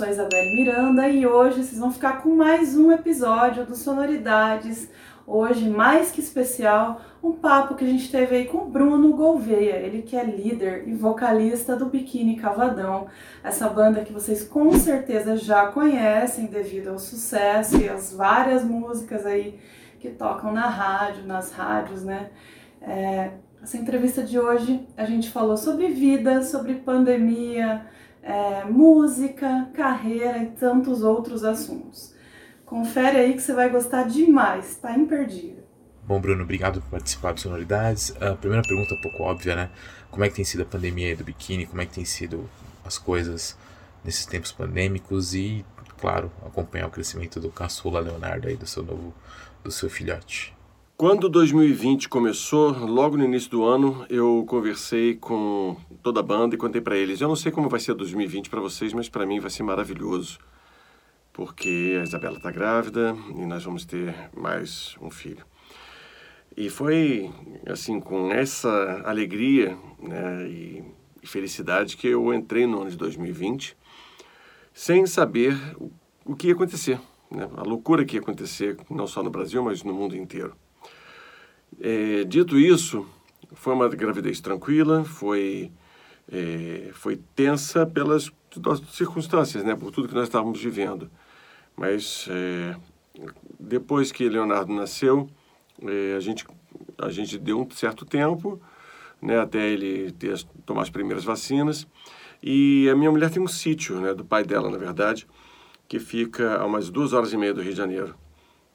Sou a Isabelle Miranda e hoje vocês vão ficar com mais um episódio do Sonoridades. Hoje, mais que especial, um papo que a gente teve aí com o Bruno Gouveia, ele que é líder e vocalista do Biquíni Cavadão, essa banda que vocês com certeza já conhecem devido ao sucesso e às várias músicas aí que tocam na rádio, nas rádios, né? É, essa entrevista de hoje a gente falou sobre vida, sobre pandemia, é, música, carreira e tantos outros assuntos. Confere aí que você vai gostar demais, tá imperdível. Bom, Bruno, obrigado por participar do Sonoridades. A primeira pergunta é um pouco óbvia, né? Como é que tem sido a pandemia do biquíni? Como é que tem sido as coisas nesses tempos pandêmicos? E, claro, acompanhar o crescimento do caçula Leonardo aí, do seu novo, do seu filhote. Quando 2020 começou, logo no início do ano, eu conversei com toda a banda e contei para eles: eu não sei como vai ser 2020 para vocês, mas para mim vai ser maravilhoso, porque a Isabela está grávida e nós vamos ter mais um filho. E foi assim com essa alegria né, e, felicidade que eu entrei no ano de 2020, sem saber o que ia acontecer, né, a loucura que ia acontecer não só no Brasil, mas no mundo inteiro. É, dito isso, foi uma gravidez tranquila, foi, é, foi tensa pelas circunstâncias, né, por tudo que nós estávamos vivendo. Mas é, depois que Leonardo nasceu, é, a, gente, a gente deu um certo tempo né, até ele ter, tomar as primeiras vacinas. E a minha mulher tem um sítio, né, do pai dela, na verdade, que fica a umas duas horas e meia do Rio de Janeiro.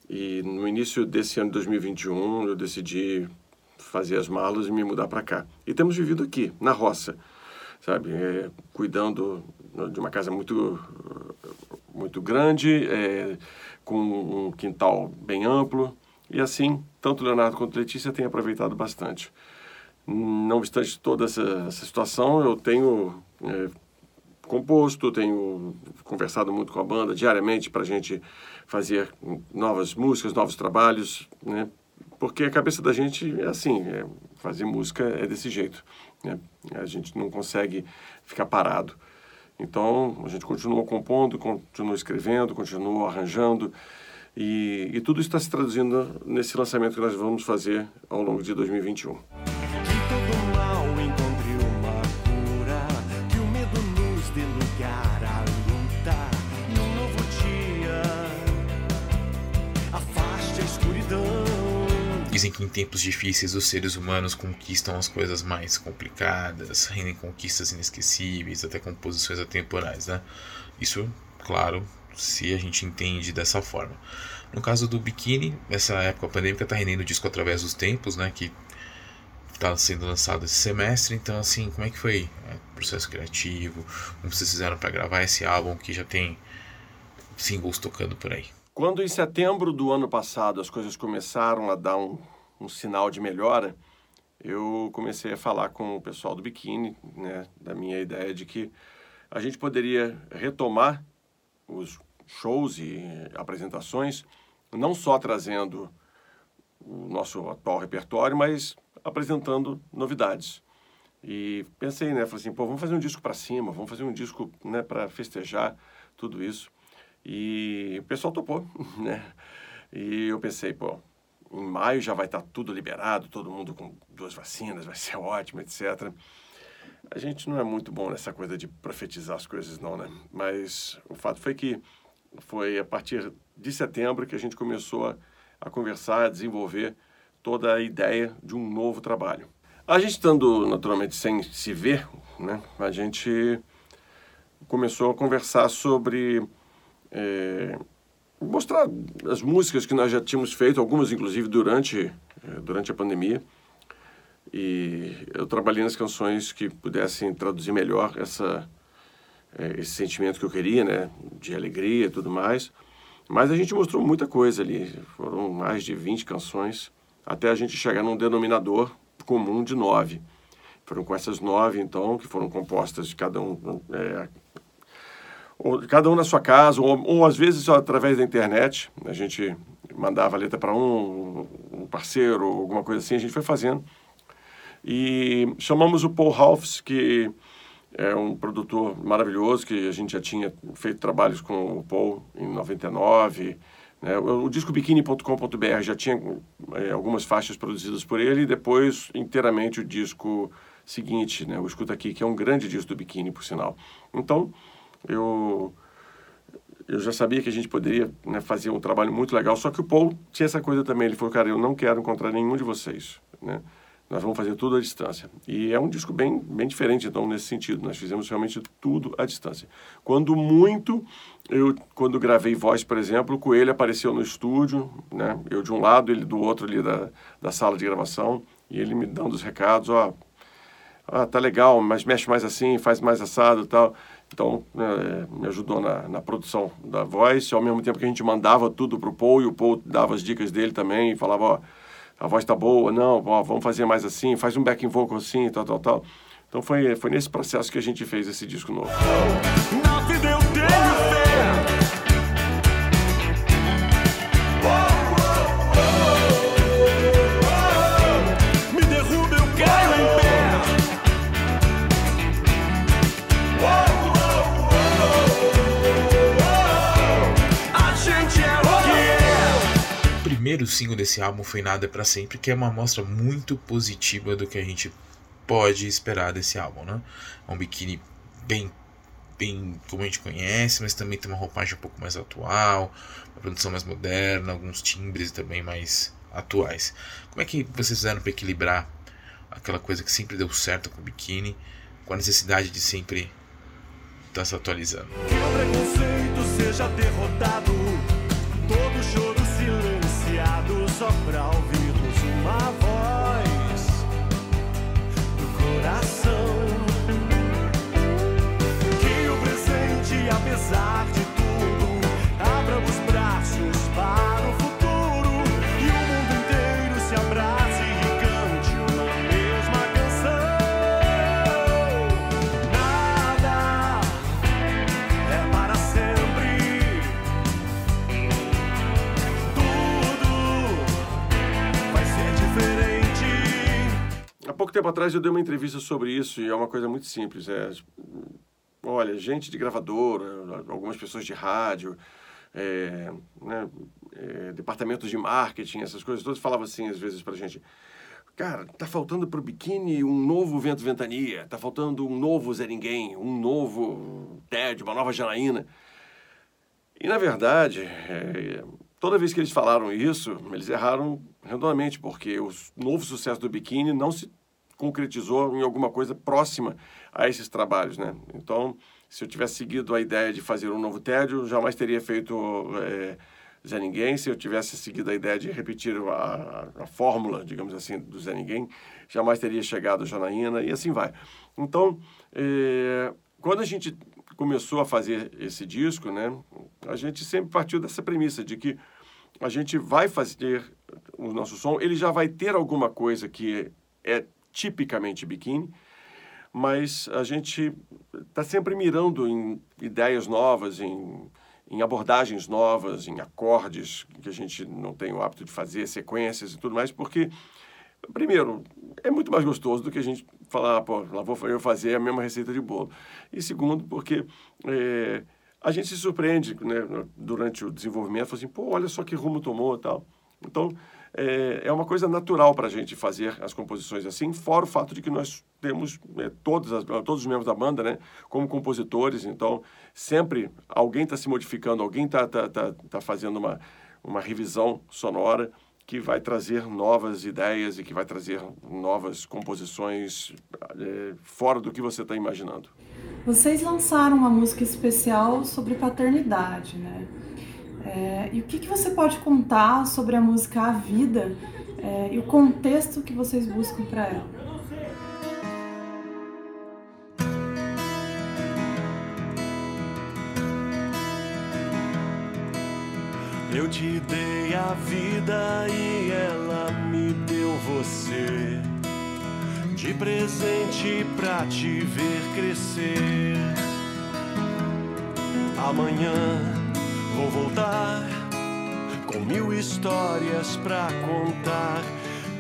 E no início desse ano de 2021, eu decidi fazer as malas e me mudar para cá. E temos vivido aqui, na roça, sabe? É, cuidando de uma casa muito, muito grande, é, com um quintal bem amplo. E assim, tanto Leonardo quanto Letícia têm aproveitado bastante. Não obstante toda essa, essa situação, eu tenho é, composto, tenho conversado muito com a banda diariamente para a gente fazer novas músicas, novos trabalhos, né? Porque a cabeça da gente é assim, é, fazer música é desse jeito, né? A gente não consegue ficar parado. Então, a gente continua compondo, continua escrevendo, continua arranjando, e, e tudo está se traduzindo nesse lançamento que nós vamos fazer ao longo de 2021. Dizem que em tempos difíceis os seres humanos conquistam as coisas mais complicadas, rendem conquistas inesquecíveis, até composições atemporais, né? Isso, claro, se a gente entende dessa forma. No caso do Bikini, essa época pandêmica está rendendo disco através dos tempos, né? Que está sendo lançado esse semestre. Então, assim, como é que foi o processo criativo? Como vocês fizeram para gravar esse álbum que já tem singles tocando por aí? Quando em setembro do ano passado as coisas começaram a dar um, um sinal de melhora, eu comecei a falar com o pessoal do biquíni, né, da minha ideia de que a gente poderia retomar os shows e apresentações, não só trazendo o nosso atual repertório, mas apresentando novidades. E pensei, né, falei assim, pô, vamos fazer um disco para cima, vamos fazer um disco, né, para festejar tudo isso. E o pessoal topou, né? E eu pensei, pô, em maio já vai estar tudo liberado, todo mundo com duas vacinas, vai ser ótimo, etc. A gente não é muito bom nessa coisa de profetizar as coisas, não, né? Mas o fato foi que foi a partir de setembro que a gente começou a, a conversar, a desenvolver toda a ideia de um novo trabalho. A gente estando naturalmente sem se ver, né? A gente começou a conversar sobre é, mostrar as músicas que nós já tínhamos feito, algumas inclusive durante, é, durante a pandemia. E eu trabalhei nas canções que pudessem traduzir melhor essa, é, esse sentimento que eu queria, né, de alegria e tudo mais. Mas a gente mostrou muita coisa ali, foram mais de 20 canções, até a gente chegar num denominador comum de nove. Foram com essas nove, então, que foram compostas de cada um, é, cada um na sua casa, ou, ou às vezes através da internet. A gente mandava a letra para um, um parceiro, alguma coisa assim, a gente foi fazendo. E chamamos o Paul Halfs, que é um produtor maravilhoso que a gente já tinha feito trabalhos com o Paul em 99. Né? O, o disco biquíni.com.br já tinha é, algumas faixas produzidas por ele e depois inteiramente o disco seguinte, né? o Escuta Aqui, que é um grande disco do Biquíni, por sinal. Então, eu eu já sabia que a gente poderia né, fazer um trabalho muito legal, só que o Paul tinha essa coisa também, ele falou, cara, eu não quero encontrar nenhum de vocês, né? Nós vamos fazer tudo à distância. E é um disco bem, bem diferente, então, nesse sentido. Nós fizemos realmente tudo à distância. Quando muito, eu, quando gravei voz, por exemplo, o Coelho apareceu no estúdio, né? Eu de um lado, ele do outro ali da, da sala de gravação, e ele me dando os recados, ó, ah, tá legal, mas mexe mais assim, faz mais assado e tal. Então, é, me ajudou na, na produção da voz, ao mesmo tempo que a gente mandava tudo para o Paul, e o Paul dava as dicas dele também, e falava, ó, a voz tá boa, não, ó, vamos fazer mais assim, faz um backing vocal assim, tal, tal, tal. Então foi, foi nesse processo que a gente fez esse disco novo. Na primeiro single desse álbum foi Nada para Sempre, que é uma amostra muito positiva do que a gente pode esperar desse álbum, né? É um biquíni bem bem como a gente conhece, mas também tem uma roupagem um pouco mais atual, uma produção mais moderna, alguns timbres também mais atuais. Como é que vocês fizeram para equilibrar aquela coisa que sempre deu certo com o biquíni, com a necessidade de sempre estar tá se atualizando? Que o preconceito seja derrotado, todo choro pouco tempo atrás eu dei uma entrevista sobre isso e é uma coisa muito simples. É, olha, gente de gravadora, algumas pessoas de rádio, é, né, é, departamentos de marketing, essas coisas todas falavam assim às vezes pra gente. Cara, tá faltando pro biquíni um novo vento ventania, tá faltando um novo Zé Ninguém, um novo Ted, uma nova Janaína. E na verdade, é, toda vez que eles falaram isso, eles erraram redondamente, porque o novo sucesso do biquíni não se concretizou em alguma coisa próxima a esses trabalhos, né? Então, se eu tivesse seguido a ideia de fazer um novo tédio, jamais teria feito é, Zé Ninguém. Se eu tivesse seguido a ideia de repetir a, a, a fórmula, digamos assim, do Zé Ninguém, jamais teria chegado a Janaína e assim vai. Então, é, quando a gente começou a fazer esse disco, né, a gente sempre partiu dessa premissa de que a gente vai fazer o nosso som, ele já vai ter alguma coisa que é tipicamente biquíni, mas a gente está sempre mirando em ideias novas, em, em abordagens novas, em acordes que a gente não tem o hábito de fazer, sequências e tudo mais, porque, primeiro, é muito mais gostoso do que a gente falar, pô, lá vou eu fazer a mesma receita de bolo. E segundo, porque é, a gente se surpreende né, durante o desenvolvimento, fala assim, pô, olha só que rumo tomou e tal. Então, é, é uma coisa natural para a gente fazer as composições assim, fora o fato de que nós temos é, todos, as, todos os membros da banda né, como compositores, então sempre alguém está se modificando, alguém está tá, tá, tá fazendo uma, uma revisão sonora que vai trazer novas ideias e que vai trazer novas composições é, fora do que você está imaginando. Vocês lançaram uma música especial sobre paternidade, né? É, e o que, que você pode contar sobre a música A Vida é, e o contexto que vocês buscam para ela? Eu te dei a vida e ela me deu você de presente pra te ver crescer. Amanhã Vou voltar com mil histórias pra contar,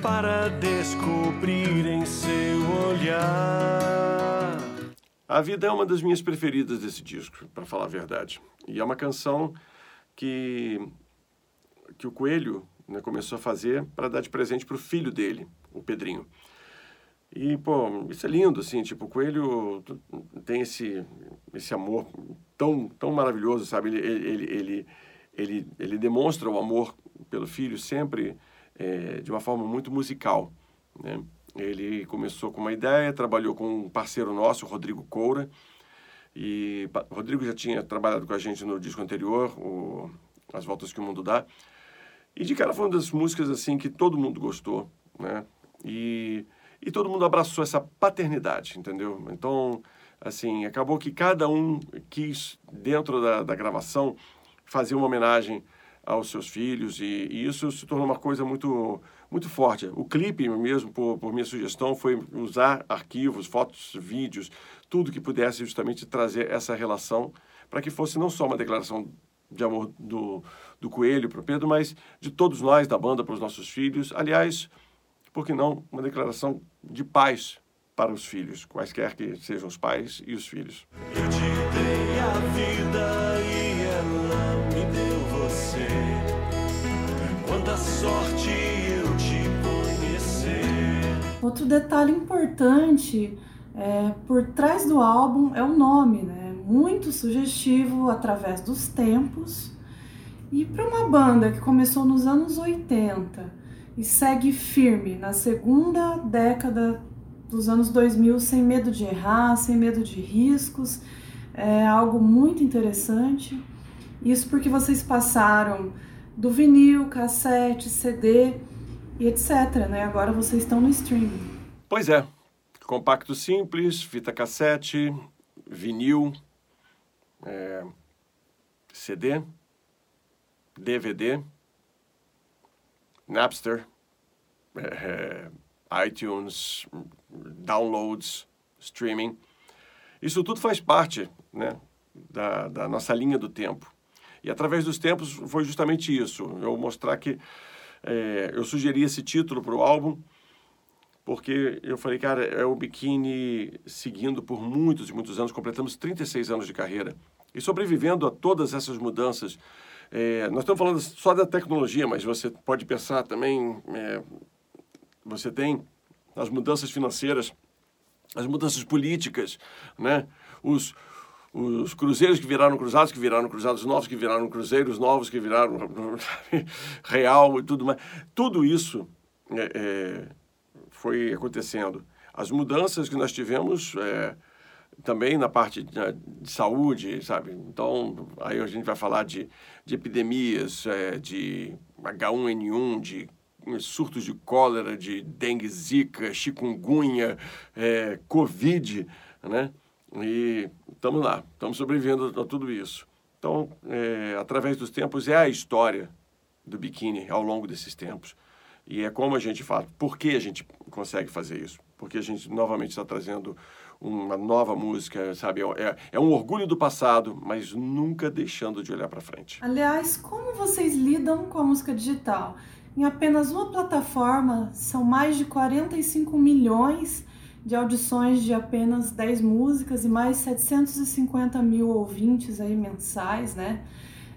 para descobrir em seu olhar A Vida é uma das minhas preferidas desse disco, para falar a verdade. E é uma canção que, que o Coelho né, começou a fazer para dar de presente para o filho dele, o Pedrinho. E, pô, isso é lindo, assim, tipo, o Coelho tem esse, esse amor tão, tão maravilhoso, sabe? Ele, ele, ele, ele, ele demonstra o amor pelo filho sempre é, de uma forma muito musical, né? Ele começou com uma ideia, trabalhou com um parceiro nosso, Rodrigo Coura, e Rodrigo já tinha trabalhado com a gente no disco anterior, o As Voltas que o Mundo Dá, e de cara foi uma das músicas assim que todo mundo gostou, né? E, e todo mundo abraçou essa paternidade, entendeu? Então, assim, acabou que cada um quis, dentro da, da gravação, fazer uma homenagem aos seus filhos e, e, isso se tornou uma coisa muito muito forte. O clipe mesmo, por, por minha sugestão, foi usar arquivos, fotos, vídeos, tudo que pudesse justamente trazer essa relação para que fosse não só uma declaração de amor do, do Coelho para o Pedro, mas de todos nós da banda para os nossos filhos. Aliás, por que não uma declaração de paz para os filhos, quaisquer que sejam os pais e os filhos. Eu te dei a vida e ela me deu você. Quanta sorte eu te conhecer. Outro detalhe importante é, por trás do álbum é o nome, né? Muito sugestivo através dos tempos. E para uma banda que começou nos anos 80 e segue firme na segunda década dos anos 2000 sem medo de errar, sem medo de riscos. É algo muito interessante. Isso porque vocês passaram do vinil, cassete, CD e etc. Né? Agora vocês estão no streaming. Pois é. Compacto simples, fita cassete, vinil, é, CD, DVD, Napster, é, iTunes, downloads, streaming. Isso tudo faz parte né, da, da nossa linha do tempo. E através dos tempos foi justamente isso. Eu mostrar que é, eu sugeri esse título para o álbum porque eu falei, cara, é o biquíni seguindo por muitos e muitos anos, completamos 36 anos de carreira e sobrevivendo a todas essas mudanças. É, nós estamos falando só da tecnologia, mas você pode pensar também, é, você tem as mudanças financeiras, as mudanças políticas, né? Os, os cruzeiros que viraram cruzados, que viraram cruzados novos, que viraram cruzeiros novos, que viraram real e tudo mais. Tudo isso é, é, foi acontecendo. As mudanças que nós tivemos é, também na parte de, de, saúde, sabe? Então, aí a gente vai falar de, de epidemias, é, de H1N1, de surtos de cólera, de dengue, zika, chikungunya, é, covid, né? E estamos lá, estamos sobrevivendo a tudo isso. Então, é, através dos tempos, é a história do biquíni ao longo desses tempos. E é como a gente fala, por que a gente consegue fazer isso? Porque a gente novamente está trazendo uma nova música, sabe? É, é um orgulho do passado, mas nunca deixando de olhar para frente. Aliás, como vocês lidam com a música digital? Em apenas uma plataforma, são mais de 45 milhões de audições de apenas 10 músicas e mais 750 mil ouvintes aí mensais, né?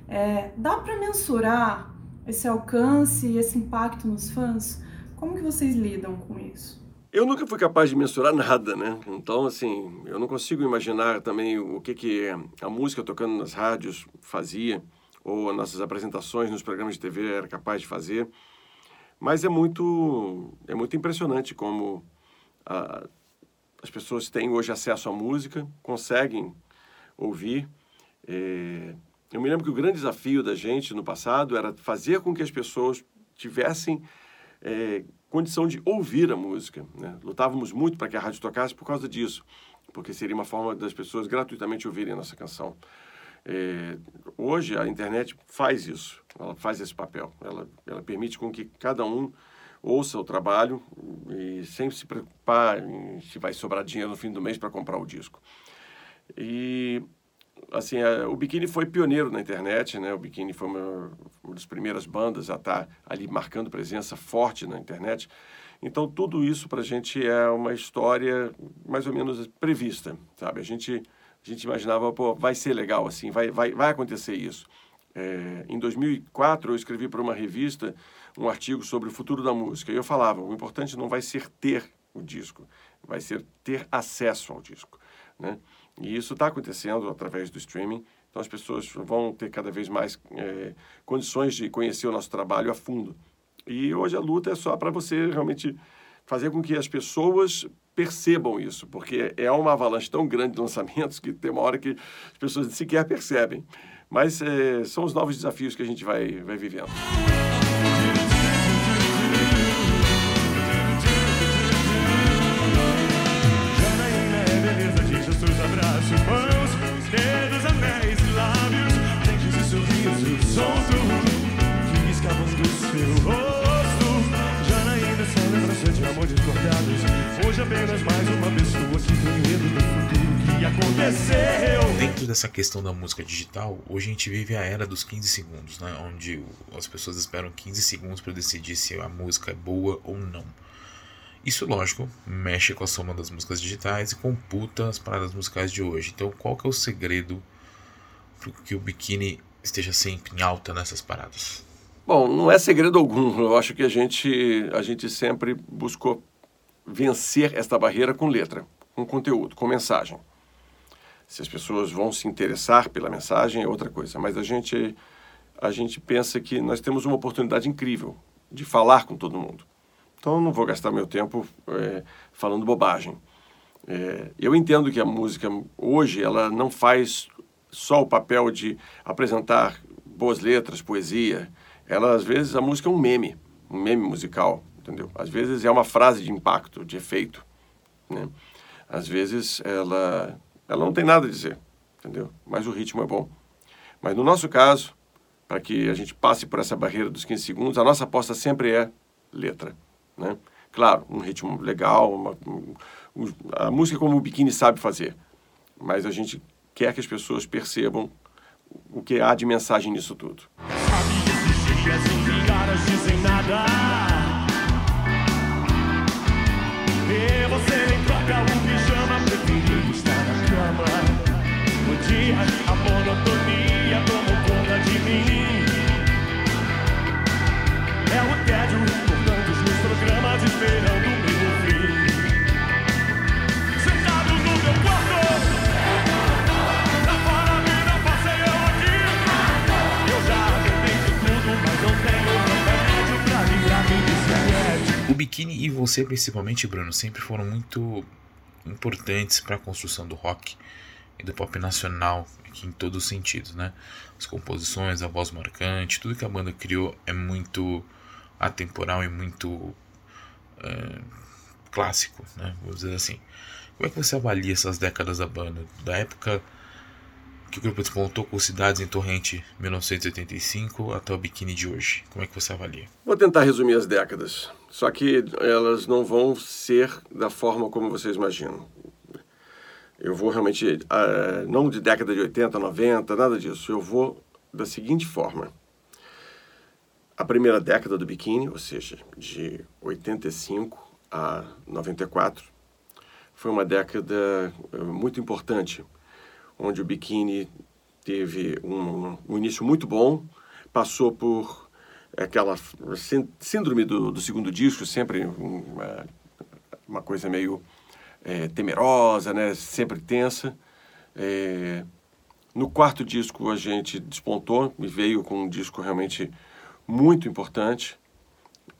É, dá para mensurar esse alcance e esse impacto nos fãs? Como que vocês lidam com isso? Eu nunca fui capaz de mensurar nada, né? Então, assim, eu não consigo imaginar também o que, que a música tocando nas rádios fazia ou nossas apresentações nos programas de TV era capaz de fazer. Mas é muito, é muito impressionante como a, as pessoas têm hoje acesso à música, conseguem ouvir. É, eu me lembro que o grande desafio da gente no passado era fazer com que as pessoas tivessem é, condição de ouvir a música. Né? Lutávamos muito para que a rádio tocasse por causa disso, porque seria uma forma das pessoas gratuitamente ouvirem a nossa canção. É, hoje a internet faz isso, ela faz esse papel, ela, ela permite com que cada um ouça o trabalho e sem se preocupar em se vai sobrar dinheiro no fim do mês para comprar o disco. E assim, a, o Biquíni foi pioneiro na internet, né? O Biquíni foi uma, uma das primeiras bandas a estar tá ali marcando presença forte na internet. Então, tudo isso para a gente é uma história mais ou menos prevista, sabe? A gente, a gente imaginava, pô, vai ser legal assim, vai, vai, vai acontecer isso. É, em 2004, eu escrevi para uma revista um artigo sobre o futuro da música. E eu falava, o importante não vai ser ter o disco, vai ser ter acesso ao disco, né? E isso está acontecendo através do streaming. Então, as pessoas vão ter cada vez mais é, condições de conhecer o nosso trabalho a fundo. E hoje a luta é só para você realmente fazer com que as pessoas percebam isso, porque é uma avalanche tão grande de lançamentos que tem uma hora que as pessoas sequer percebem. Mas é, são os novos desafios que a gente vai, vai vivendo. Apenas mais uma pessoa que tem medo do futuro que aconteceu. Dentro dessa questão da música digital, hoje a gente vive a era dos 15 segundos, né? onde as pessoas esperam 15 segundos para decidir se a música é boa ou não. Isso, lógico, mexe com a soma das músicas digitais e computa as paradas musicais de hoje. Então, qual que é o segredo para que o biquíni esteja sempre em alta nessas paradas? Bom, não é segredo algum. Eu acho que a gente, a gente sempre buscou vencer esta barreira com letra, com conteúdo, com mensagem. Se as pessoas vão se interessar pela mensagem é outra coisa, mas a gente, a gente pensa que nós temos uma oportunidade incrível de falar com todo mundo. Então eu não vou gastar meu tempo eh, falando bobagem. É, eu entendo que a música hoje ela não faz só o papel de apresentar boas letras, poesia. Ela às vezes a música é um meme, um meme musical, entendeu? Às vezes é uma frase de impacto, de efeito, né? Às vezes ela ela não tem nada a dizer, entendeu? Mas o ritmo é bom. Mas no nosso caso, para que a gente passe por essa barreira dos 15 segundos, a nossa aposta sempre é letra, né? Claro, um ritmo legal, uma, um- a música como o Biquíni sabe fazer, mas a gente quer que as pessoas percebam o que há de mensagem nisso tudo. Sabe O biquíni e você, principalmente, Bruno, sempre foram muito importantes para a construção do rock e do pop nacional, aqui em todos os sentidos, né? As composições, a voz marcante, tudo que a banda criou é muito atemporal e muito é, clássico, né? Vou dizer assim. Como é que você avalia essas décadas da banda? Da época que o grupo despontou com Cidades em Torrente, 1985, até o biquíni de hoje. Como é que você avalia? Vou tentar resumir as décadas, só que elas não vão ser da forma como vocês imaginam. Eu vou realmente, ah, não de década de 80, 90, nada disso. Eu vou da seguinte forma. A primeira década do biquíni, ou seja, de 85 a 94, foi uma década eh, muito importante, onde o biquíni teve um, um início muito bom, passou por aquela sí- síndrome do, do segundo disco, sempre uma, uma coisa meio eh, temerosa, né? sempre tensa. Eh, no quarto disco a gente despontou e veio com um disco realmente muito importante.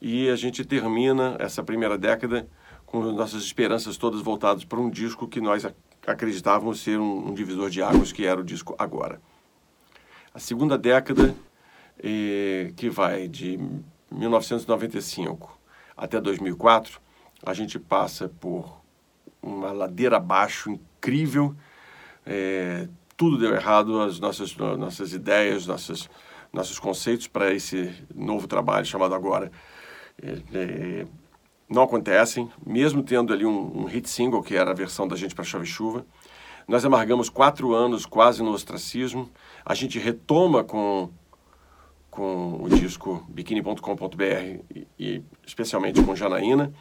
E a gente termina essa primeira década com nossas esperanças todas voltadas para um disco que nós ac- acreditávamos ser um, um divisor de águas, que era o disco Agora. A segunda década, eh, que vai de 1995 até 2004, a gente passa por uma ladeira abaixo incrível. eh, tudo deu errado, as nossas, nossas ideias, nossas, nossos conceitos para esse novo trabalho chamado Agora eh, eh, não acontecem, mesmo tendo ali um, um hit single, que era a versão da gente para Chove Chuva. Nós amargamos quatro anos quase no ostracismo. A gente retoma com, com o disco biquíni.com.br e, e, especialmente com Janaína.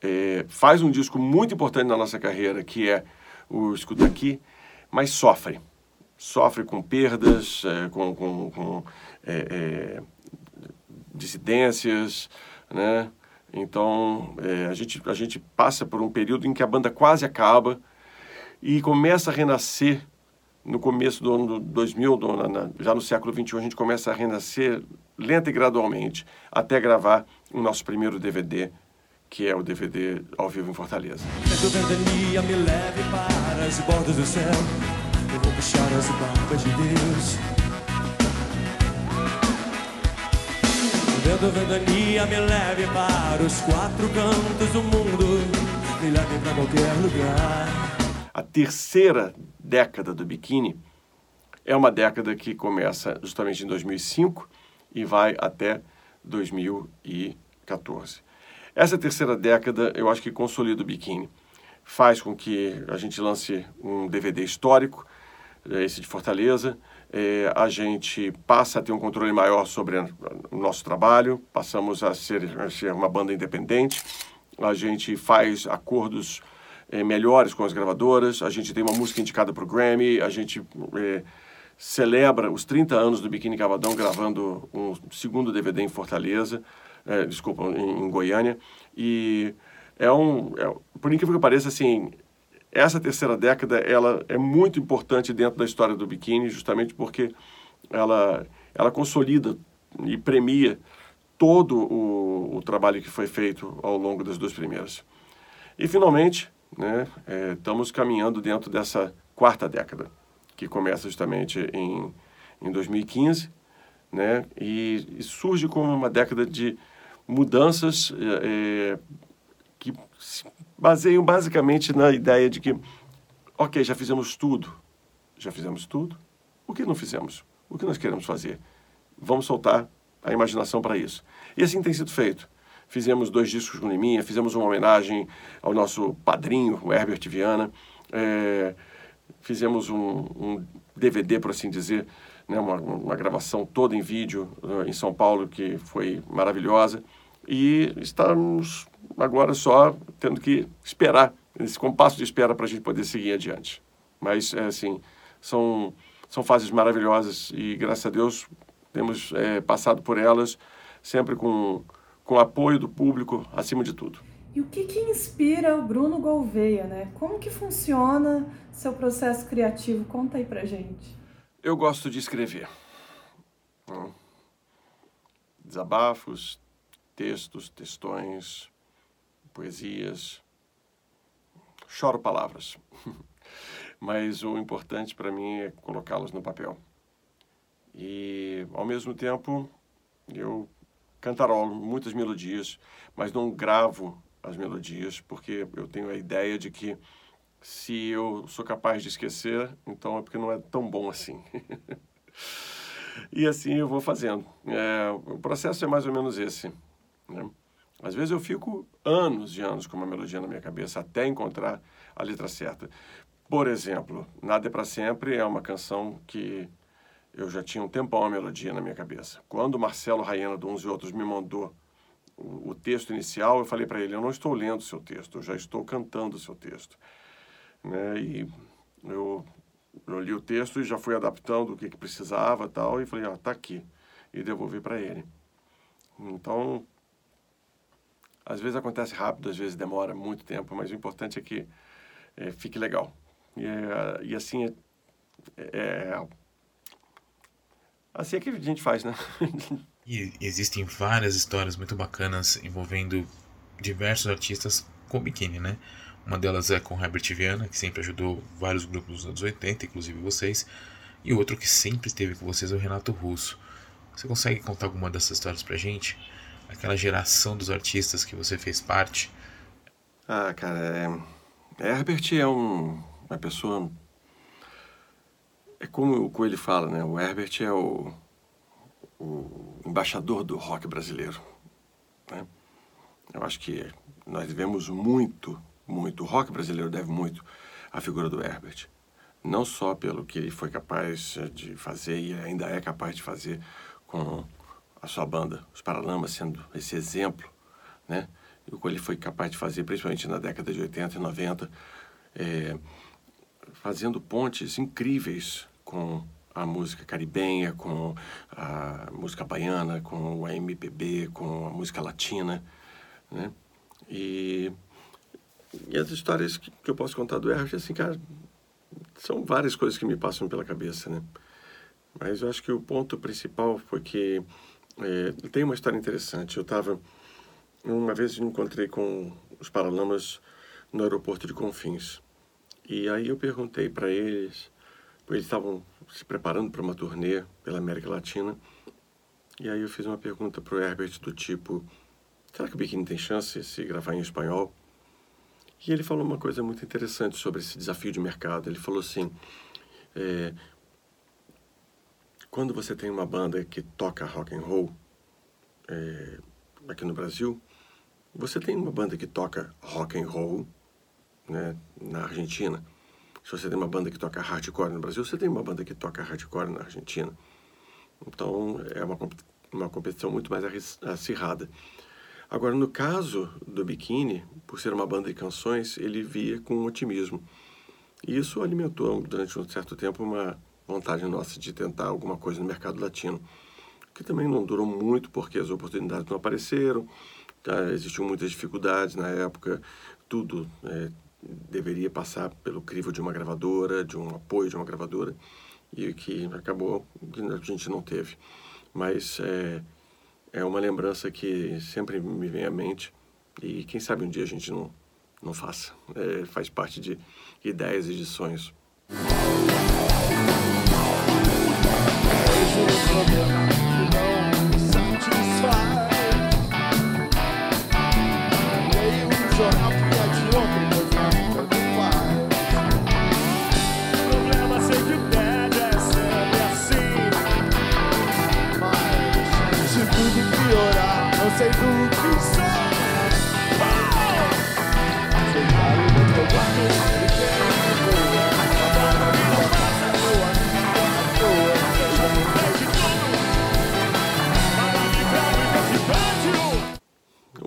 É, faz um disco muito importante na nossa carreira, que é o Escuta Aqui, mas sofre. Sofre com perdas, é, com, com, com é, é dissidências, né? Então, é, a, gente, a gente passa por um período em que a banda quase acaba e começa a renascer no começo do ano 2000, do, na, já no século 21, a gente começa a renascer lenta e gradualmente até gravar o nosso primeiro DVD, que é o DVD ao vivo em Fortaleza. Eu vou puxar as de Deus. Vento ventania me leve para os quatro cantos do mundo, me leve para qualquer lugar a terceira década do biquíni é uma década que começa justamente em 2005 e vai até 2014. Essa terceira década, eu acho que consolida o biquíni. Faz com que a gente lance um DVD histórico, eh, esse de Fortaleza. É, a gente passa a ter um controle maior sobre o nosso trabalho, passamos a ser, a ser uma banda independente. A gente faz acordos é, melhores com as gravadoras, a gente tem uma música indicada para o Grammy, a gente é, celebra os 30 anos do Biquíni Cavadão gravando um segundo DVD em Fortaleza, desculpa, em, em, Goiânia, e é um, é, por incrível que pareça, assim, essa terceira década, ela é muito importante dentro da história do biquíni, justamente porque ela, ela consolida e premia todo o, o trabalho que foi feito ao longo das duas primeiras. E, finalmente, né, é, estamos caminhando dentro dessa quarta década, que começa justamente em, em 2015, né, e, e surge como uma década de mudanças é, é, que baseiam basicamente na ideia de que, ok, já fizemos tudo, já fizemos tudo, o que não fizemos? O que nós queremos fazer? Vamos soltar a imaginação para isso. E assim tem sido feito. Fizemos dois discos com Liminha, fizemos uma homenagem ao nosso padrinho, o Herbert Viana. É, fizemos um, um, DVD, por assim dizer, né, uma, uma gravação toda em vídeo uh, em São Paulo, que foi maravilhosa. E estamos agora só tendo que esperar, esse compasso de espera para a gente poder seguir adiante. Mas, é, assim, são, são fases maravilhosas e, graças a Deus, temos é, passado por elas sempre com com apoio do público acima de tudo. E o que, que inspira o Bruno Gouveia, né? Como que funciona seu processo criativo? Conta aí pra gente. Eu gosto de escrever. Hum. Desabafos, textos, textões, poesias. Choro palavras. Mas o importante para mim é colocá-las no papel. E, ao mesmo tempo, eu cantarolo muitas melodias, mas não gravo as melodias porque eu tenho a ideia de que se eu sou capaz de esquecer, então é porque não é tão bom assim. e assim eu vou fazendo. É, o processo é mais ou menos esse. Né? Às vezes eu fico anos e anos com uma melodia na minha cabeça até encontrar a letra certa. Por exemplo, Nada é para Sempre é uma canção que eu já tinha um tempão a melodia na minha cabeça. Quando Marcelo Raiana, de uns e outros, me mandou o, texto inicial, eu falei para ele: Eu não estou lendo o seu texto, eu já estou cantando o seu texto. Né? E eu, eu li o texto e já fui adaptando o que, que precisava tal, e falei: Ah, tá aqui. E devolvi para ele. Então, às vezes acontece rápido, às vezes demora muito tempo, mas o importante é que é, fique legal. E, é, e assim é, é Assim é que a gente faz, né? e existem várias histórias muito bacanas envolvendo diversos artistas com biquíni, né? Uma delas é com Herbert Viana, que sempre ajudou vários grupos dos anos 80, inclusive vocês. E outro que sempre esteve com vocês é o Renato Russo. Você consegue contar alguma dessas histórias pra gente? Aquela geração dos artistas que você fez parte? Ah, cara, é... Herbert é um... uma pessoa é como o Coelho fala, né? O Herbert é o, o embaixador do rock brasileiro. Né? Eu acho que nós devemos muito, muito, o rock brasileiro deve muito à figura do Herbert. Não só pelo que ele foi capaz de fazer e ainda é capaz de fazer com a sua banda, os Paralamas, sendo esse exemplo, né? o que ele foi capaz de fazer, principalmente na década de 80 e 90, é, fazendo pontes incríveis com a música caribenha, com a música baiana, com a MPB, com a música latina, né? E, e as histórias que, que eu posso contar do Herbert, assim, cara, são várias coisas que me passam pela cabeça, né? Mas eu acho que o ponto principal foi que é, tem uma história interessante. Eu estava uma vez me encontrei com os Paralamas no aeroporto de Confins e aí eu perguntei para eles, eles estavam se preparando para uma turnê pela América Latina e aí eu fiz uma pergunta para o Herbert do tipo, será que o Biquíni tem chance de se gravar em espanhol? E ele falou uma coisa muito interessante sobre esse desafio de mercado. Ele falou assim, é, quando você tem uma banda que toca rock and roll é, aqui no Brasil, você tem uma banda que toca rock and roll né, na Argentina. Se você tem uma banda que toca hardcore no Brasil, você tem uma banda que toca hardcore na Argentina. Então é uma, uma competição muito mais acirrada. Agora, no caso do Bikini, por ser uma banda de canções, ele via com otimismo. E isso alimentou durante um certo tempo uma vontade nossa de tentar alguma coisa no mercado latino, que também não durou muito porque as oportunidades não apareceram, tá? existiam muitas dificuldades na época, tudo é, deveria passar pelo crivo de uma gravadora, de um apoio de uma gravadora, e que acabou que a gente não teve. Mas é, é uma lembrança que sempre me vem à mente e quem sabe um dia a gente não, não faça. É, faz parte de ideias e de sonhos. problema.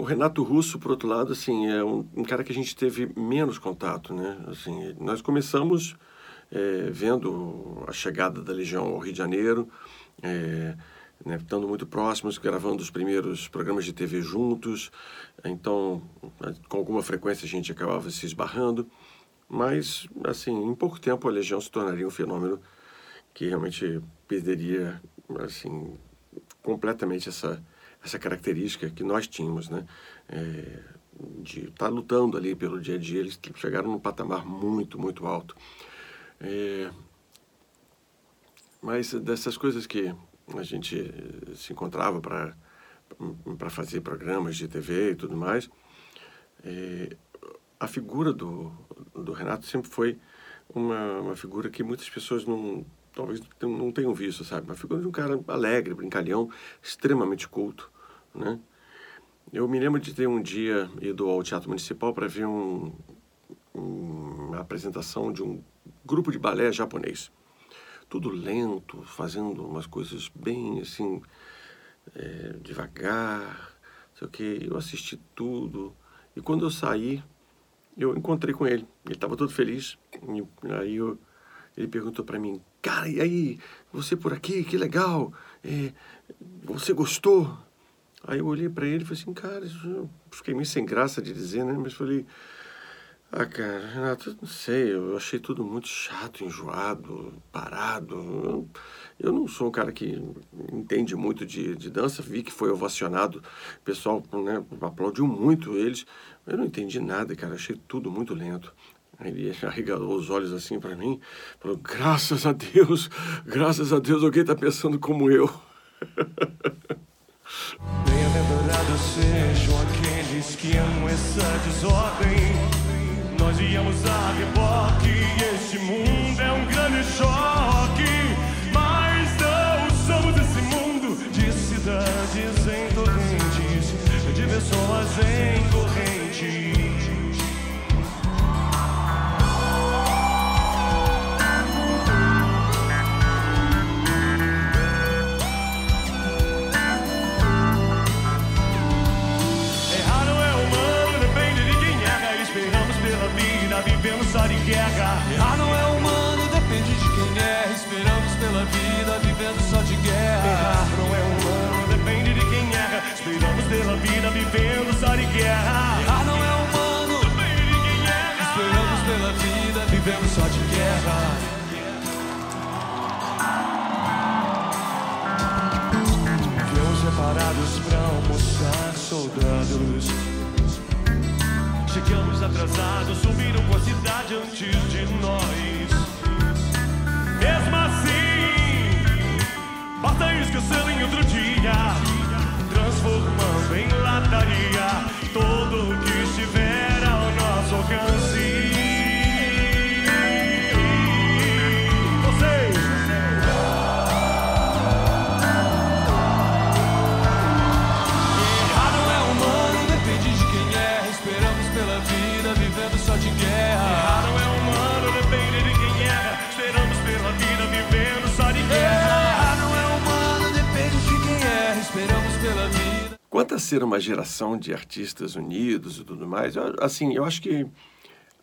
Renato Russo, por outro lado, assim, é um, um, cara que a gente teve menos contato, né? Assim, nós começamos é, vendo a chegada da Legião ao Rio de Janeiro, é, né, estando muito próximos, gravando os primeiros programas de TV juntos, então, com alguma frequência a gente acabava se esbarrando, mas, assim, em pouco tempo a Legião se tornaria um fenômeno que realmente perderia, assim, completamente essa essa característica que nós tínhamos, né? É, de estar tá lutando ali pelo dia a dia, eles chegaram num patamar muito, muito alto. É, mas dessas coisas que a gente se encontrava para fazer programas de TV e tudo mais, é, a figura do, do Renato sempre foi uma, uma figura que muitas pessoas não talvez não tenham visto, sabe? Uma figura de um cara alegre, brincalhão, extremamente culto, né? Eu me lembro de ter um dia ido ao Teatro Municipal para ver um, uma apresentação de um grupo de balé japonês. Tudo lento, fazendo umas coisas bem assim, é, devagar, sei o que. Eu assisti tudo. E quando eu saí, eu encontrei com ele. Ele estava todo feliz. E aí eu, ele perguntou para mim, cara, e aí, você por aqui, que legal. É, você gostou? Aí eu olhei para ele e falei assim, cara, eu fiquei meio sem graça de dizer, né? Mas falei, ah, cara, Renato, não sei, eu achei tudo muito chato, enjoado, parado. Eu, não sou um cara que entende muito de, de dança, vi que foi ovacionado, o pessoal né, aplaudiu muito eles. Eu não entendi nada, cara, achei tudo muito lento. Ele arregalou os olhos assim para mim, falou: graças a Deus, graças a Deus, alguém está pensando como eu. Bem-aventurados sejam aqueles que amam essa desordem. Nós viemos a reboque este mundo é um grande choque. Mas não somos esse mundo de cidades em torrentes, de pessoas em de guerra. Guerra não é humano. Esperamos pela vida, vivemos só de guerra. Viemos separados pra almoçar, soldados. Chegamos atrasados, sumiram com a cidade antes de nós. Mesmo assim, basta esquecer em outro dia, transformando em lataria tudo o que estiver ser uma geração de artistas unidos e tudo mais, eu- assim, eu acho que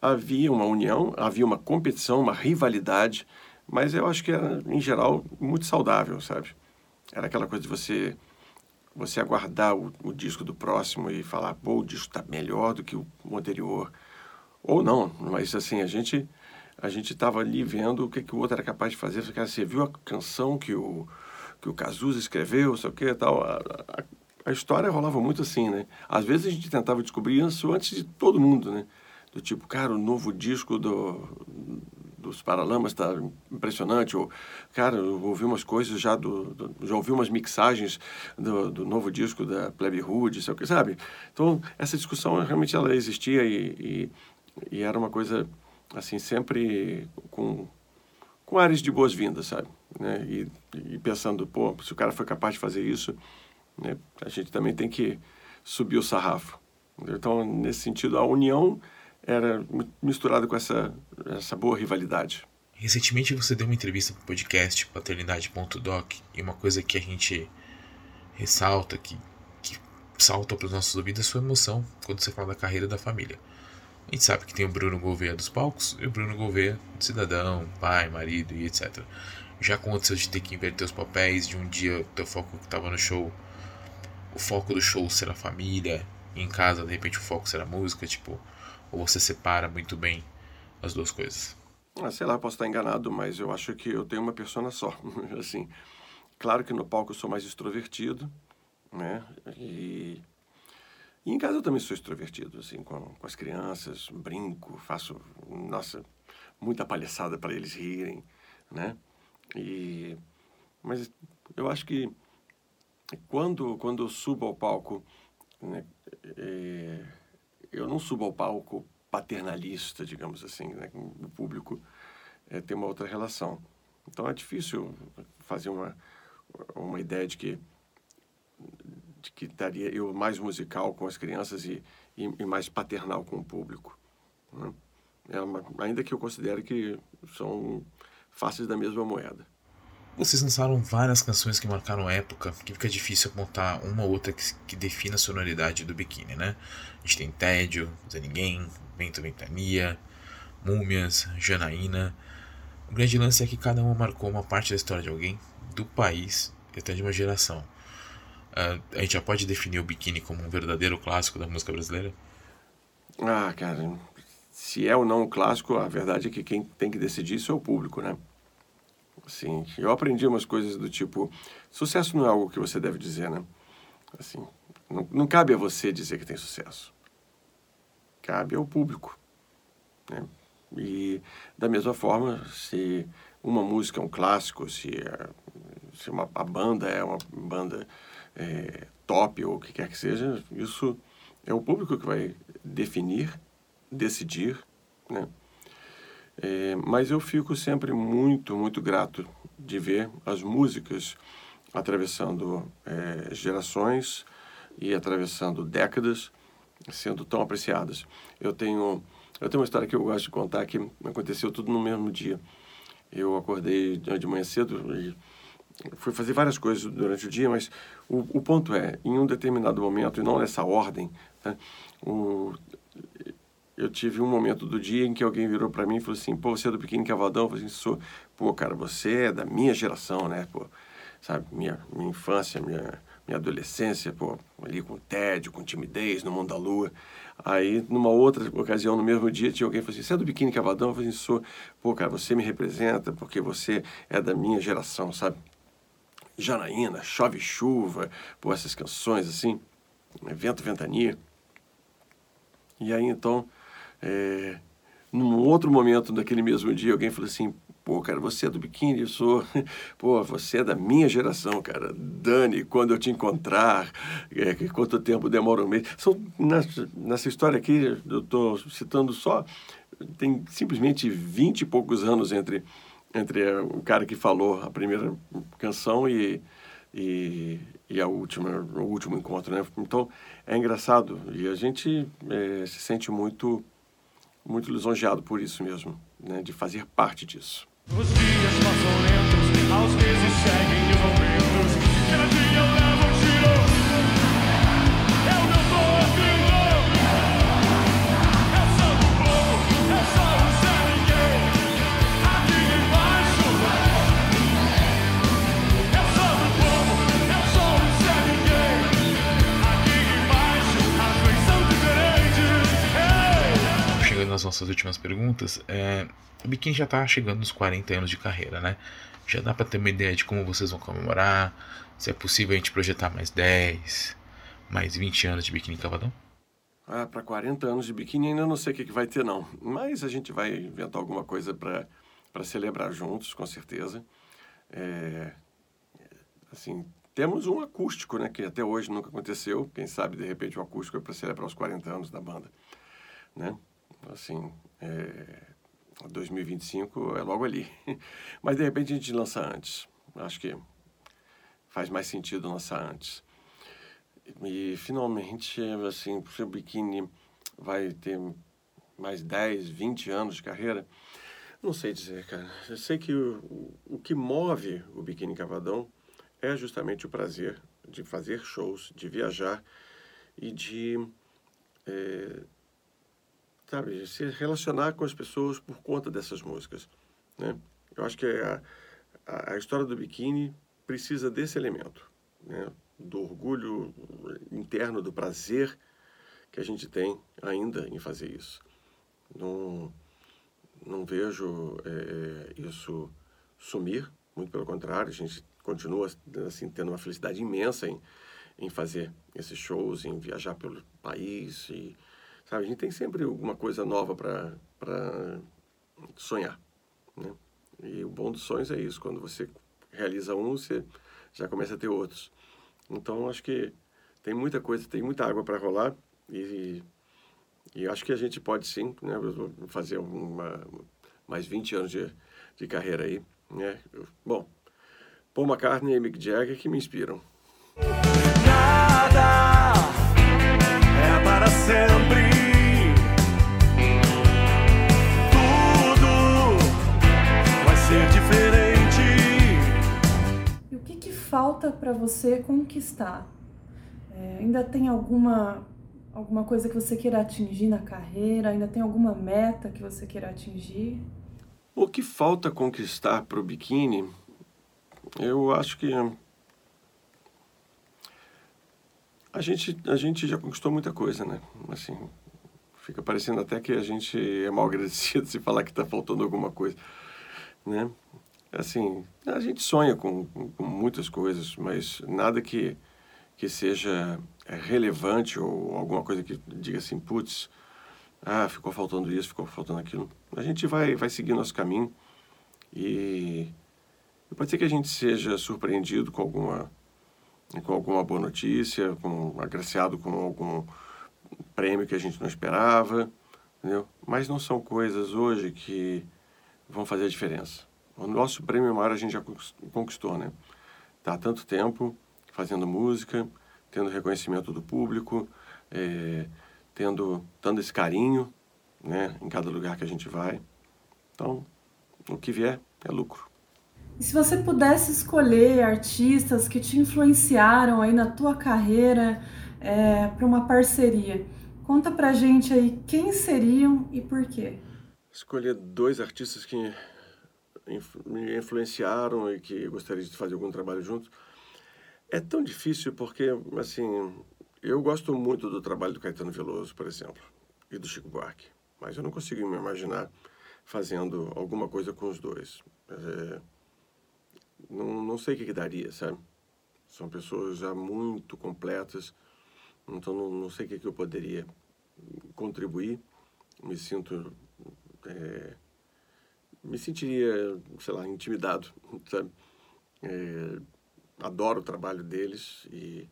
havia uma união, havia uma competição, uma rivalidade, mas eu acho que era, em geral, muito saudável, sabe? Era aquela coisa de você você aguardar o, o disco do próximo e falar, pô, o disco está melhor do que o, anterior. Ou não, mas assim, a gente a gente estava ali vendo o que, que o outro era capaz de fazer. Você viu a canção que o, que o Cazuza escreveu, sei o que tal. A, a, a história rolava muito assim, né? Às vezes a gente tentava descobrir isso antes de todo mundo, né? Do tipo, cara, o novo disco do, dos Paralamas está impressionante. Ou, cara, eu ouvi umas coisas já do, do- já ouvi umas mixagens do, do novo disco da Plebe Hood, sei o que, sabe? Então, essa discussão realmente ela existia e, e, e era uma coisa, assim, sempre com, com áreas de boas-vindas, sabe? Né? E, e pensando, pô, se o cara foi capaz de fazer isso, né? a gente também tem que subir o sarrafo. Então, nesse sentido, a união era mi- misturada com essa, essa boa rivalidade. Recentemente você deu uma entrevista para o podcast paternidade.doc e uma coisa que a gente ressalta, que, que salta para os nossos ouvidos é a sua emoção quando você fala da carreira da família. A gente sabe que tem o Bruno Gouveia dos palcos e o Bruno Gouveia, cidadão, pai, marido e etc. Já aconteceu de ter que inverter os papéis, de um dia o teu foco que estava no show, o foco do show ser a família, em casa de repente o foco ser a música, tipo, ou você separa muito bem as duas coisas. Ah, sei lá, posso estar enganado, mas eu acho que eu tenho uma persona só. assim, claro que no palco eu sou mais extrovertido, né? E, e em casa eu também sou extrovertido, assim, com, com as crianças, brinco, faço, nossa, muita palhaçada para eles rirem, né? E, mas eu acho que quando, quando eu subo ao palco, né, é, eu não subo ao palco paternalista, digamos assim, né? O público é, tem uma outra relação. Então é difícil fazer uma, uma ideia de que de que daria eu mais musical com as crianças e, e, e mais paternal com o público. né? É uma, ainda que eu considere que são faces da mesma moeda. Vocês lançaram várias canções que marcaram época, que fica difícil apontar uma ou outra que, que defina a sonoridade do biquíni, né? A gente tem Tédio, Zé Ninguém, Vento Ventania, Múmias, Janaína. O grande lance é que cada uma marcou uma parte da história de alguém, do país e até de uma geração. Ah, a gente já pode definir o biquíni como um verdadeiro clássico da música brasileira? Ah, cara, se é ou não um clássico, a verdade é que quem tem que decidir isso é o público, né? Assim, eu aprendi umas coisas do tipo, sucesso não é algo que você deve dizer, né? Assim, não, não cabe a você dizer que tem sucesso. Cabe ao público, né? E da mesma forma, se uma música é um clássico, se, é, se uma, a banda é uma banda é, top ou o que quer que seja, isso é o público que vai definir, decidir, né? É, mas eu fico sempre muito, muito grato de ver as músicas atravessando é, gerações e atravessando décadas sendo tão apreciadas. Eu tenho, eu tenho uma história que eu gosto de contar que aconteceu tudo no mesmo dia. Eu acordei de manhã cedo e fui fazer várias coisas durante o dia, mas o, o ponto é, em um determinado momento, e não nessa ordem, né, o, eu tive um momento do dia em que alguém virou para mim e falou assim, pô, você é do Pequeno Cavaldão? Eu falei assim, sou. Pô, cara, você é da minha geração, né? Pô, sabe, minha, minha infância, minha minha adolescência, pô, ali com tédio, com timidez, no mundo da lua. Aí, numa outra ocasião, no mesmo dia, tinha alguém que falou assim, você é do Biquíni Cavadão? Eu falei assim, sou. Pô, cara, você me representa porque você é da minha geração, sabe? Janaína, Chove Chuva, pô, essas canções assim, Vento Ventania. E aí, então, é, num outro momento, naquele mesmo dia, alguém falou assim, Pô, cara, você é do biquíni, eu sou. Pô, você é da minha geração, cara. Dani, quando eu te encontrar, é, quanto tempo demora um mês. São, nessa, nessa história aqui, eu estou citando só. Tem simplesmente vinte e poucos anos entre, entre o cara que falou a primeira canção e, e, e a última, o último encontro, né? Então, é engraçado e a gente é, se sente muito, muito lisonjeado por isso mesmo, né? De fazer parte disso. Os dias passam lentos, seguem nossas últimas perguntas, é, o Biquíni já tá chegando nos 40 anos de carreira, né? Já dá para ter uma ideia de como vocês vão comemorar, se é possível a gente projetar mais 10, mais 20 anos de Biquíni Cavadão? Ah, para 40 anos de biquíni ainda não sei o que, que vai ter, não. Mas a gente vai inventar alguma coisa para celebrar juntos, com certeza. É, assim, temos um acústico, né? Que até hoje nunca aconteceu. Quem sabe, de repente, o acústico é para celebrar os 40 anos da banda, né? Assim, é, 2025 é logo ali. Mas, de repente, a gente lança antes. Acho que faz mais sentido lançar antes. E finalmente, assim, o seu biquíni vai ter mais 10, 20 anos de carreira. Não sei dizer, cara. Eu sei que o, o, que move o Biquíni Cavadão é justamente o prazer de fazer shows, de viajar e de, é, sabe, se relacionar com as pessoas por conta dessas músicas, né? Eu acho que a, a, a história do biquíni precisa desse elemento, né? do orgulho interno, do prazer que a gente tem ainda em fazer isso. Não, não vejo é, isso sumir, muito pelo contrário, a gente continua assim tendo uma felicidade imensa em, em fazer esses shows, em viajar pelo país e sabe, a gente tem sempre alguma coisa nova para sonhar, né? E o bom dos sonhos é isso, quando você realiza um, você já começa a ter outros. Então, acho que tem muita coisa, tem muita água para rolar e, e acho que a gente pode sim né, fazer uma, mais 20 anos de, de carreira aí. Né? Bom, Paul McCartney e Mick Jagger que me inspiram. Nada é para sempre. Falta para você conquistar? É, ainda tem alguma, alguma coisa que você queira atingir na carreira? Ainda tem alguma meta que você queira atingir? O que falta conquistar para o biquíni, eu acho que a gente, a gente já conquistou muita coisa, né? Assim, fica parecendo até que a gente é mal agradecido se falar que está faltando alguma coisa, né? Assim, a gente sonha com, com muitas coisas, mas nada que, que seja relevante ou alguma coisa que diga assim, putz, ah, ficou faltando isso, ficou faltando aquilo. A gente vai, vai seguir nosso caminho e pode ser que a gente seja surpreendido com alguma com alguma boa notícia, com agraciado com algum prêmio que a gente não esperava, entendeu? Mas não são coisas hoje que vão fazer a diferença. O nosso prêmio maior a gente já conquistou, né? Tá há tanto tempo fazendo música, tendo reconhecimento do público, é, tendo, dando esse carinho, né? Em cada lugar que a gente vai. Então, o que vier é lucro. E se você pudesse escolher artistas que te influenciaram aí na tua carreira é, para uma parceria, conta pra gente aí quem seriam e por quê. Escolher dois artistas que me influenciaram e que gostaria de fazer algum trabalho juntos. É tão difícil porque, assim, eu gosto muito do trabalho do Caetano Veloso, por exemplo, e do Chico Buarque, mas eu não consigo me imaginar fazendo alguma coisa com os dois. É, não, não sei o que, que daria, sabe? São pessoas já muito completas, então não, não sei o que, que eu poderia contribuir. Me sinto. É, me sentiria, sei lá, intimidado, sabe? É, adoro o trabalho deles e,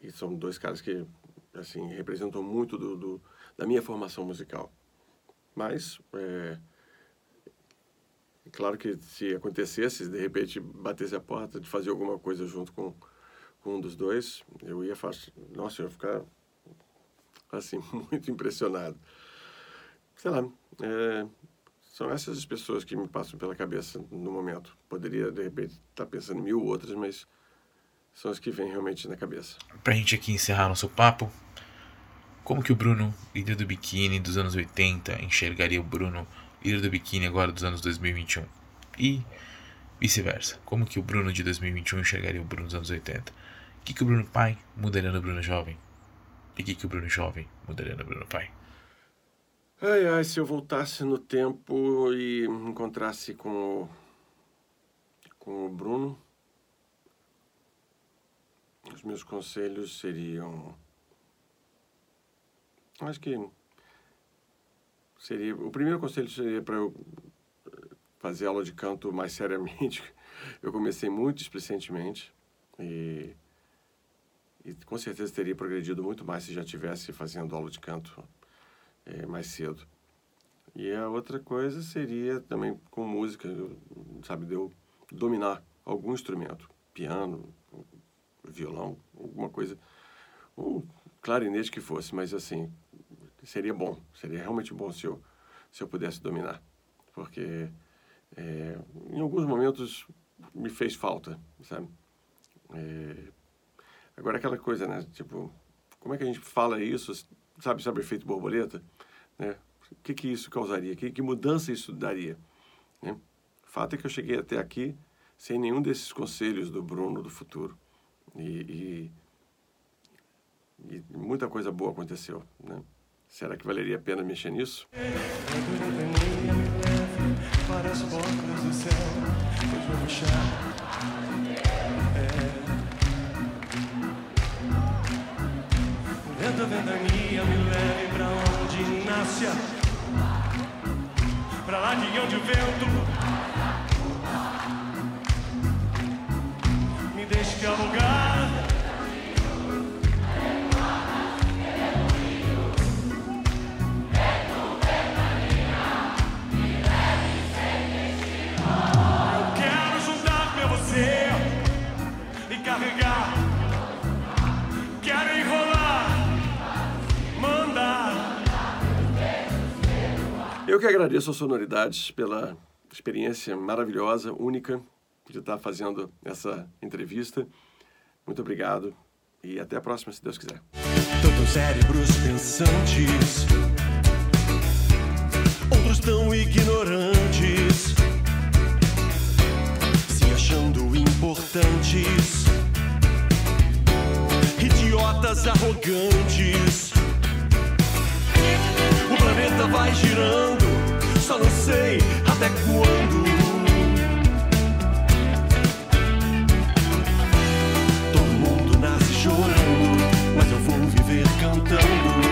e são dois caras que assim representam muito do, do da minha formação musical. Mas é, claro que se acontecesse, de repente batesse a porta de fazer alguma coisa junto com, com um dos dois, eu ia nossa, eu ia ficar assim muito impressionado. Sei lá, é, são essas as pessoas que me passam pela cabeça no momento. Poderia, de repente, estar pensando em mil outras, mas são as que vêm realmente na cabeça. Pra gente aqui encerrar nosso papo, como que o Bruno, líder do biquíni dos anos 80, enxergaria o Bruno, líder do biquíni agora dos anos 2021? E vice-versa. Como que o Bruno de 2021 enxergaria o Bruno dos anos 80? O que, que o Bruno pai mudaria no Bruno jovem? E o que, que o Bruno jovem mudaria no Bruno pai? Ai, ai, se eu voltasse no tempo e encontrasse com o, com o Bruno, os meus conselhos seriam. Acho que seria. O primeiro conselho seria para eu fazer aula de canto mais seriamente. Eu comecei muito displicentemente e, e com certeza teria progredido muito mais se já tivesse fazendo aula de canto é, mais cedo. E a outra coisa seria também com música, sabe, de eu dominar algum instrumento, piano, violão, alguma coisa, um clarinete que fosse, mas assim, seria bom, seria realmente bom se eu, se eu pudesse dominar, porque é, em alguns momentos me fez falta, sabe? É, agora aquela coisa, né, tipo, como é que a gente fala isso sabe, sabe efeito borboleta? Né? O que, que isso causaria? Que, que mudança isso daria? Né? O fato é que eu cheguei até aqui sem nenhum desses conselhos do Bruno do futuro. E, e, e muita coisa boa aconteceu. Né? Será que valeria a pena mexer nisso? Para as portas do céu, Vento, ventania, me leve pra nasce Pra lá de onde o vento Me deixe dialogar Eu Eu que agradeço a Sonoridades pela experiência maravilhosa, única, de estar fazendo essa entrevista. Muito obrigado e até a próxima, se Deus quiser. Tantos cérebros pensantes, outros tão ignorantes, se achando importantes, idiotas arrogantes planeta vai girando, só não sei até quando. Todo mundo nasce chorando, mas eu vou viver cantando.